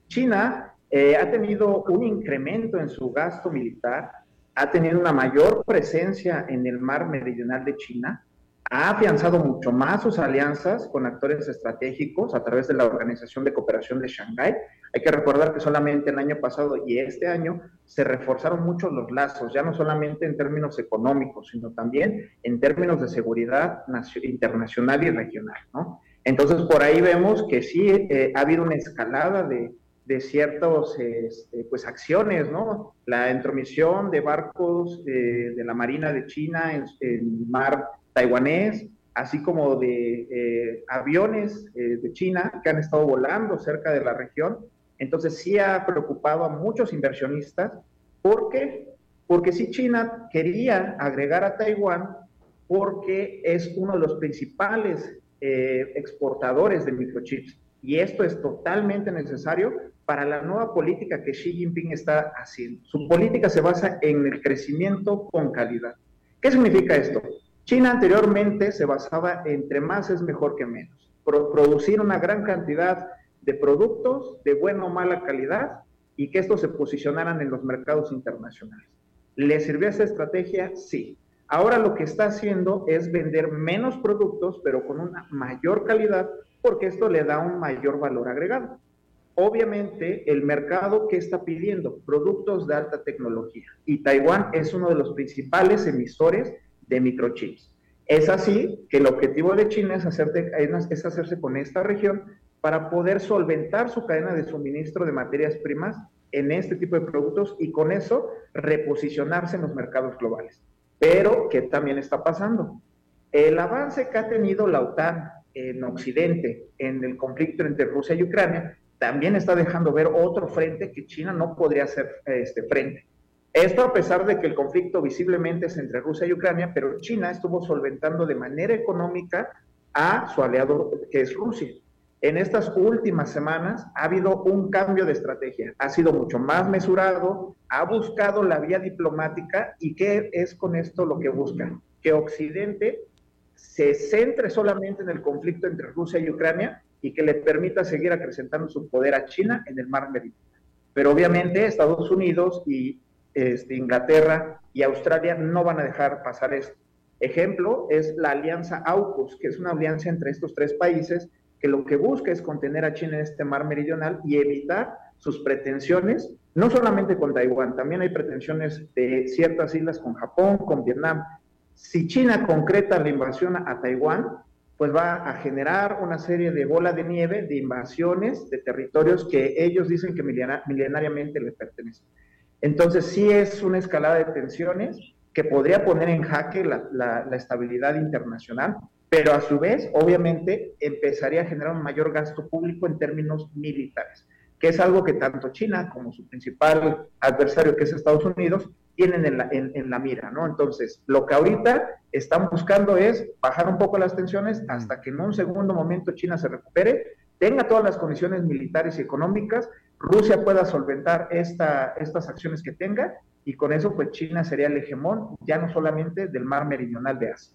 China eh, ha tenido un incremento en su gasto militar, ha tenido una mayor presencia en el mar meridional de China, ha afianzado mucho más sus alianzas con actores estratégicos a través de la Organización de Cooperación de Shanghái. Hay que recordar que solamente el año pasado y este año se reforzaron mucho los lazos, ya no solamente en términos económicos, sino también en términos de seguridad internacional y regional. ¿no? Entonces, por ahí vemos que sí eh, ha habido una escalada de, de ciertas este, pues, acciones, ¿no? La intromisión de barcos eh, de la Marina de China en el mar taiwanés, así como de eh, aviones eh, de China que han estado volando cerca de la región. Entonces sí ha preocupado a muchos inversionistas. ¿Por qué? Porque si China quería agregar a Taiwán porque es uno de los principales eh, exportadores de microchips. Y esto es totalmente necesario para la nueva política que Xi Jinping está haciendo. Su política se basa en el crecimiento con calidad. ¿Qué significa esto? China anteriormente se basaba entre más es mejor que menos. producir una gran cantidad de productos de buena o mala calidad y que estos se posicionaran en los mercados internacionales. ¿Le sirvió esa estrategia? Sí. Ahora lo que está haciendo es vender menos productos, pero con una mayor calidad, porque esto le da un mayor valor agregado. Obviamente, el mercado que está pidiendo productos de alta tecnología y Taiwán es uno de los principales emisores de microchips. Es así que el objetivo de China es, es hacerse con esta región para poder solventar su cadena de suministro de materias primas en este tipo de productos y con eso reposicionarse en los mercados globales. Pero, ¿qué también está pasando? El avance que ha tenido la OTAN en Occidente en el conflicto entre Rusia y Ucrania también está dejando ver otro frente que China no podría hacer este, frente. Esto a pesar de que el conflicto visiblemente es entre Rusia y Ucrania, pero China estuvo solventando de manera económica a su aliado que es Rusia. En estas últimas semanas ha habido un cambio de estrategia, ha sido mucho más mesurado, ha buscado la vía diplomática y ¿qué es con esto lo que buscan? Que Occidente se centre solamente en el conflicto entre Rusia y Ucrania y que le permita seguir acrecentando su poder a China en el mar Meridional. Pero obviamente Estados Unidos y este, Inglaterra y Australia no van a dejar pasar esto. Ejemplo es la alianza AUKUS, que es una alianza entre estos tres países que lo que busca es contener a China en este mar meridional y evitar sus pretensiones, no solamente con Taiwán, también hay pretensiones de ciertas islas con Japón, con Vietnam. Si China concreta la invasión a Taiwán, pues va a generar una serie de bola de nieve, de invasiones de territorios que ellos dicen que milenariamente les pertenecen. Entonces sí es una escalada de tensiones que podría poner en jaque la, estabilidad internacional, pero a su vez, obviamente, empezaría a generar un mayor gasto público en términos militares, que es algo que tanto China como su principal adversario, que es Estados Unidos, tienen en la, mira, ¿no? Entonces, lo que ahorita están buscando es bajar un poco las tensiones hasta que en un segundo momento China se recupere, tenga todas las condiciones militares y económicas, Rusia pueda solventar esta, estas acciones que tenga y con eso pues China sería el hegemón ya no solamente del mar meridional de Asia.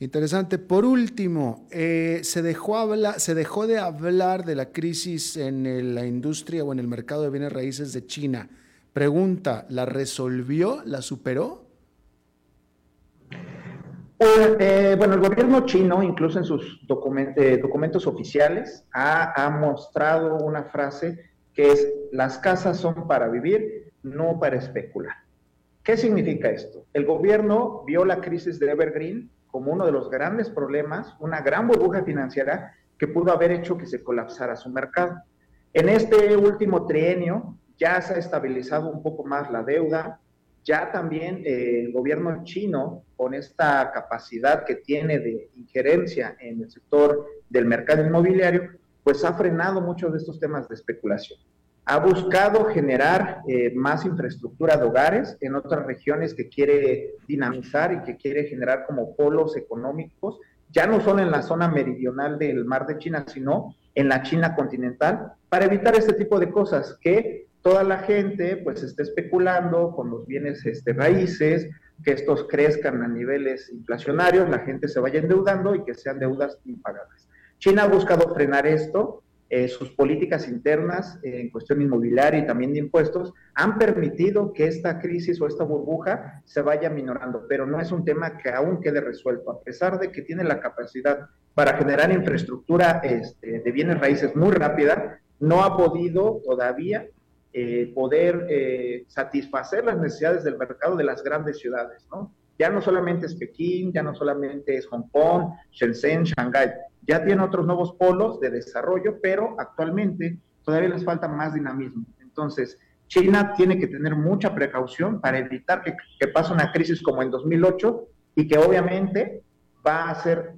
Interesante. Por último, eh, se, dejó habla, se dejó de hablar de la crisis en la industria o en el mercado de bienes raíces de China. Pregunta, ¿la resolvió? ¿La superó? Pues, eh, bueno, el gobierno chino, incluso en sus eh, documentos oficiales, ha, mostrado una frase que es, las casas son para vivir, no para especular. ¿Qué significa esto? El gobierno vio la crisis de Evergreen como uno de los grandes problemas, una gran burbuja financiera que pudo haber hecho que se colapsara su mercado. En este último trienio, ya se ha estabilizado un poco más la deuda, ya también eh, el gobierno chino, con esta capacidad que tiene de injerencia en el sector del mercado inmobiliario, pues ha frenado muchos de estos temas de especulación. Ha buscado generar eh, más infraestructura de hogares en otras regiones que quiere dinamizar y que quiere generar como polos económicos, ya no solo en la zona meridional del mar de China, sino en la China continental, para evitar este tipo de cosas que toda la gente pues está especulando con los bienes este, raíces, que estos crezcan a niveles inflacionarios, la gente se vaya endeudando y que sean deudas impagadas. China ha buscado frenar esto, eh, sus políticas internas eh, en cuestión inmobiliaria y también de impuestos han permitido que esta crisis o esta burbuja se vaya minorando, pero no es un tema que aún quede resuelto, a pesar de que tiene la capacidad para generar infraestructura este, de bienes raíces muy rápida, no ha podido todavía eh, poder eh, satisfacer las necesidades del mercado de las grandes ciudades, ¿no? Ya no solamente es Pekín, ya no solamente es Hong Kong, Shenzhen, Shanghái, ya tiene otros nuevos polos de desarrollo, pero actualmente todavía les falta más dinamismo. Entonces, China tiene que tener mucha precaución para evitar que, que pase una crisis como en 2008 y que obviamente va a ser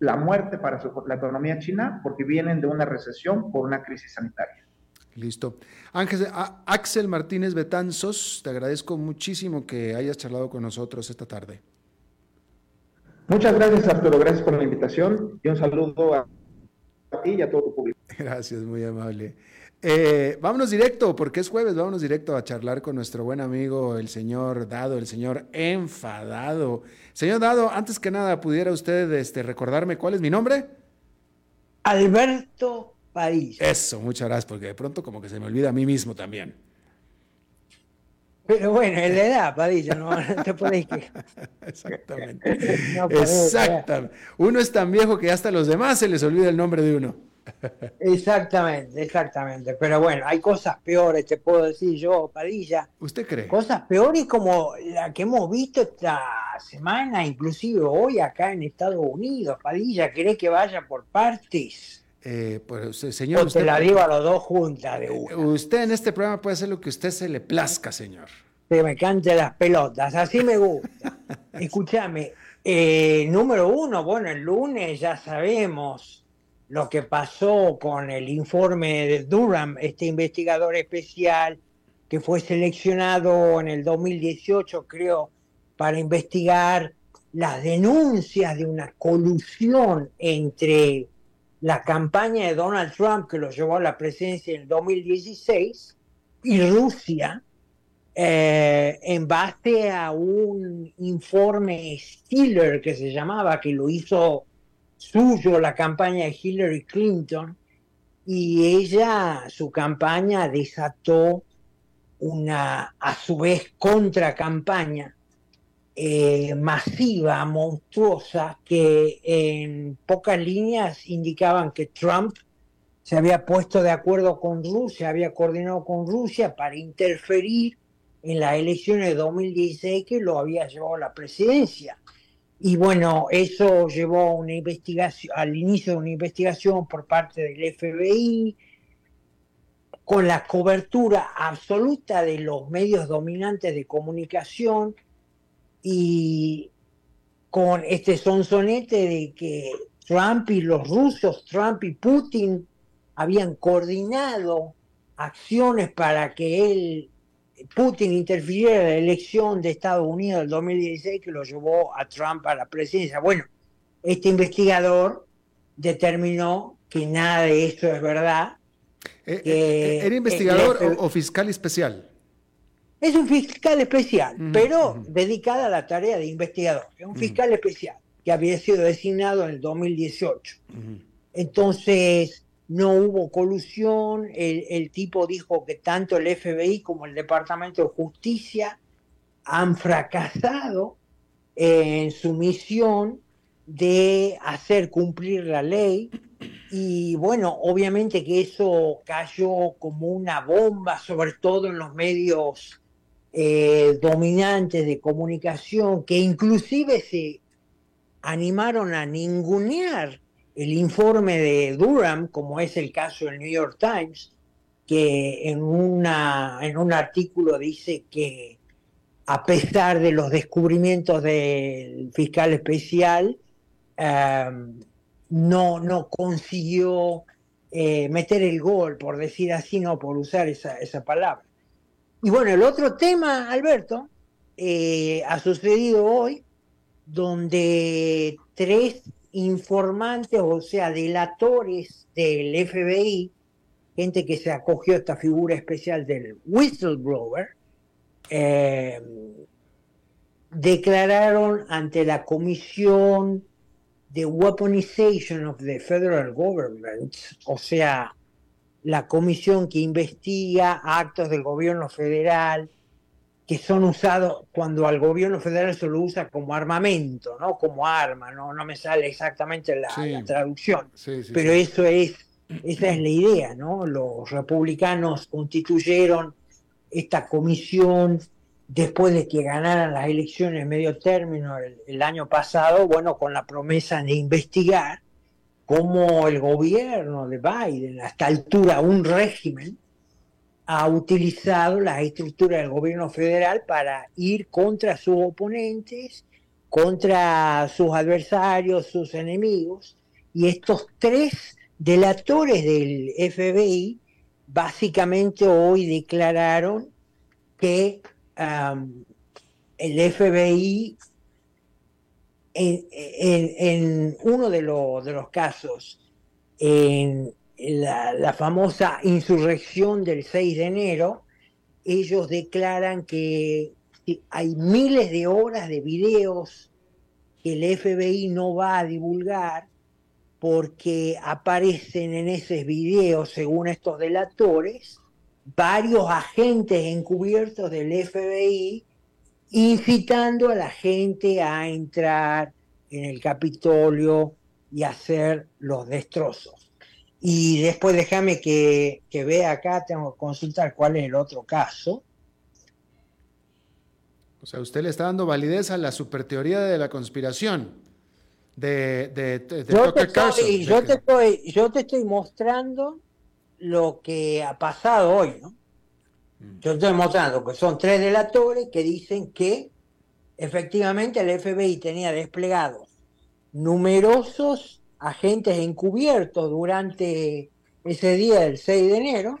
la muerte para la economía china porque vienen de una recesión por una crisis sanitaria. Listo. Ángel, Axel Martínez Betanzos, te agradezco muchísimo que hayas charlado con nosotros esta tarde. Muchas gracias, Arturo. Gracias por la invitación y un saludo a, ti y a todo tu público. Gracias, muy amable. Eh, vámonos directo, porque es jueves, vámonos directo a charlar con nuestro buen amigo, el señor Dado, el señor enfadado. Señor Dado, antes que nada, ¿pudiera usted este, recordarme cuál es mi nombre? Alberto Padilla. Eso, muchas gracias, porque de pronto como que se me olvida a mí mismo también. Pero bueno, es la edad, Padilla, no, te podéis quejar. Exactamente. Exactamente. Uno es tan viejo que hasta a los demás se les olvida el nombre de uno. Exactamente, exactamente. Pero bueno, hay cosas peores, te puedo decir yo, Padilla. ¿Usted cree? Cosas peores como la que hemos visto esta semana, inclusive hoy acá en Estados Unidos. Padilla, ¿querés que vaya por partes? Eh, pues, señor. O te la digo a los dos juntas de una. Usted en este programa puede hacer lo que usted se le plazca, señor. Que me cante las pelotas, así me gusta. Escúchame, eh, número uno, bueno, el lunes ya sabemos lo que pasó con el informe de Durham, este investigador especial que fue seleccionado en el 2018, creo, para investigar las denuncias de una colusión entre la campaña de Donald Trump que lo llevó a la presidencia en el 2016 y Rusia eh, en base a un informe Stiller que se llamaba, que lo hizo suyo la campaña de Hillary Clinton, y ella, su campaña desató una, a su vez, contracampaña eh, masiva, monstruosa, que en pocas líneas indicaban que Trump se había puesto de acuerdo con Rusia, había coordinado con Rusia para interferir en las elecciones de 2016 que lo había llevado a la presidencia. Y bueno, eso llevó a una investigación, al inicio de una investigación por parte del FBI, con la cobertura absoluta de los medios dominantes de comunicación y con este sonsonete de que Trump y los rusos, Trump y Putin, habían coordinado acciones para que él, Putin interfiriera en la elección de Estados Unidos del 2016 que lo llevó a Trump a la presidencia. Bueno, este investigador determinó que nada de esto es verdad. Eh, eh, ¿Era investigador o, fiscal especial? Es un fiscal especial, pero dedicado a la tarea de investigador. Es un fiscal especial que había sido designado en el 2018. Entonces, no hubo colusión, el, tipo dijo que tanto el FBI como el Departamento de Justicia han fracasado en su misión de hacer cumplir la ley y bueno, obviamente que eso cayó como una bomba, sobre todo en los medios eh, dominantes de comunicación, que inclusive se animaron a ningunear el informe de Durham, como es el caso del New York Times, que en, una, en un artículo dice que a pesar de los descubrimientos del fiscal especial, em, no, no consiguió eh, meter el gol, por decir así, no por usar esa, esa palabra. Y bueno, el otro tema, Alberto, eh, ha sucedido hoy, donde tres informantes, o sea, delatores del FBI, gente que se acogió a esta figura especial del whistleblower, eh, declararon ante la Comisión de Weaponization of the Federal Government, o sea, la comisión que investiga actos del gobierno federal que son usados cuando al gobierno federal se lo usa como armamento, ¿no? Como arma, no, no me sale exactamente la, traducción, pero eso es, esa es la idea, ¿no? Los republicanos constituyeron esta comisión después de que ganaran las elecciones medio término el año pasado, bueno, con la promesa de investigar cómo el gobierno de Biden, a esta altura un régimen, ha utilizado la estructura del gobierno federal para ir contra sus oponentes, contra sus adversarios, sus enemigos, y estos tres delatores del FBI básicamente hoy declararon que el FBI en, uno de, de, los casos, en la, famosa insurrección del 6 de enero, ellos declaran que hay miles de horas de videos que el FBI no va a divulgar porque aparecen en esos videos, según estos delatores, varios agentes encubiertos del FBI incitando a la gente a entrar en el Capitolio y hacer los destrozos. Y después déjame que, vea acá, tengo que consultar cuál es el otro caso. O sea, usted le está dando validez a la superteoría de la conspiración de, de, yo, te estoy, yo, te estoy, yo te estoy mostrando lo que ha pasado hoy, ¿no? Yo estoy mostrando que son tres delatores que dicen que efectivamente el FBI tenía desplegados numerosos agentes encubiertos durante ese día del 6 de enero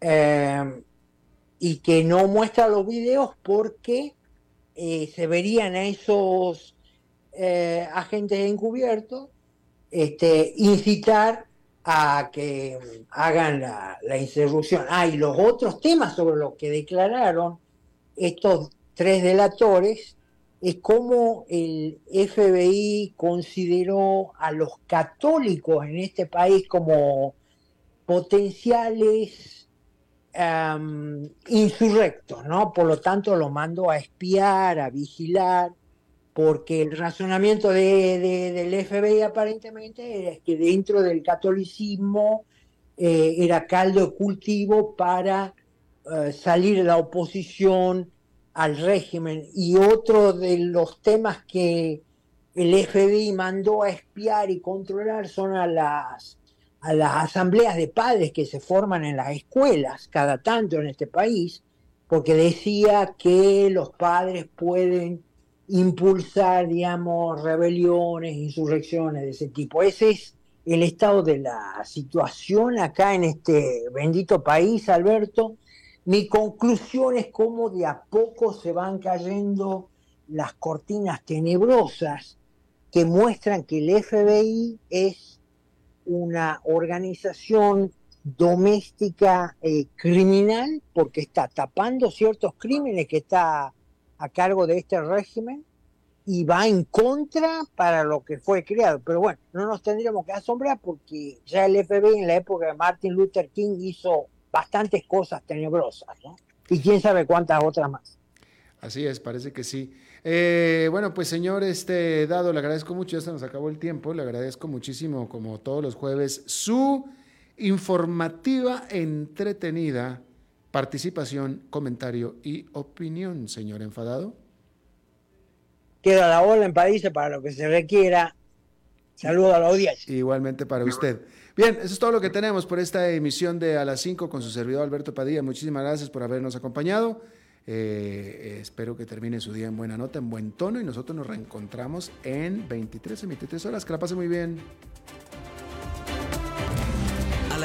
eh, y que no muestra los videos porque eh, se verían a esos eh, agentes encubiertos este, incitar a que hagan la, la insurrección. Ah, y los otros temas sobre los que declararon estos tres delatores es cómo el FBI consideró a los católicos en este país como potenciales insurrectos, ¿no? Por lo tanto, lo mandó a espiar, a vigilar, porque el razonamiento del FBI aparentemente es que dentro del catolicismo eh, era caldo de cultivo para eh, salir de la oposición al régimen. Y otro de los temas que el FBI mandó a espiar y controlar son a las, a las asambleas de padres que se forman en las escuelas cada tanto en este país, porque decía que los padres pueden impulsar, digamos, rebeliones, insurrecciones de ese tipo. Ese es el estado de la situación acá en este bendito país, Alberto. Mi conclusión es cómo de a poco se van cayendo las cortinas tenebrosas que muestran que el FBI es una organización doméstica eh, criminal porque está tapando ciertos crímenes que está a cargo de este régimen y va en contra para lo que fue creado. Pero bueno, no nos tendríamos que asombrar porque ya el FBI en la época de Martin Luther King hizo bastantes cosas tenebrosas, ¿no? Y quién sabe cuántas otras más. Así es, parece que sí. Eh, bueno, pues señor este Dado, le agradezco mucho, ya se nos acabó el tiempo, le agradezco muchísimo, como todos los jueves, su informativa, entretenida participación, comentario y opinión, señor enfadado. Queda la ola en París para lo que se requiera. Saludo a la audiencia. Igualmente para usted. Bien, eso es todo lo que tenemos por esta emisión de A las 5 con su servidor Alberto Padilla. Muchísimas gracias por habernos acompañado. Eh, espero que termine su día en buena nota, en buen tono y nosotros nos reencontramos en 23 y 23 horas. Que la pase muy bien.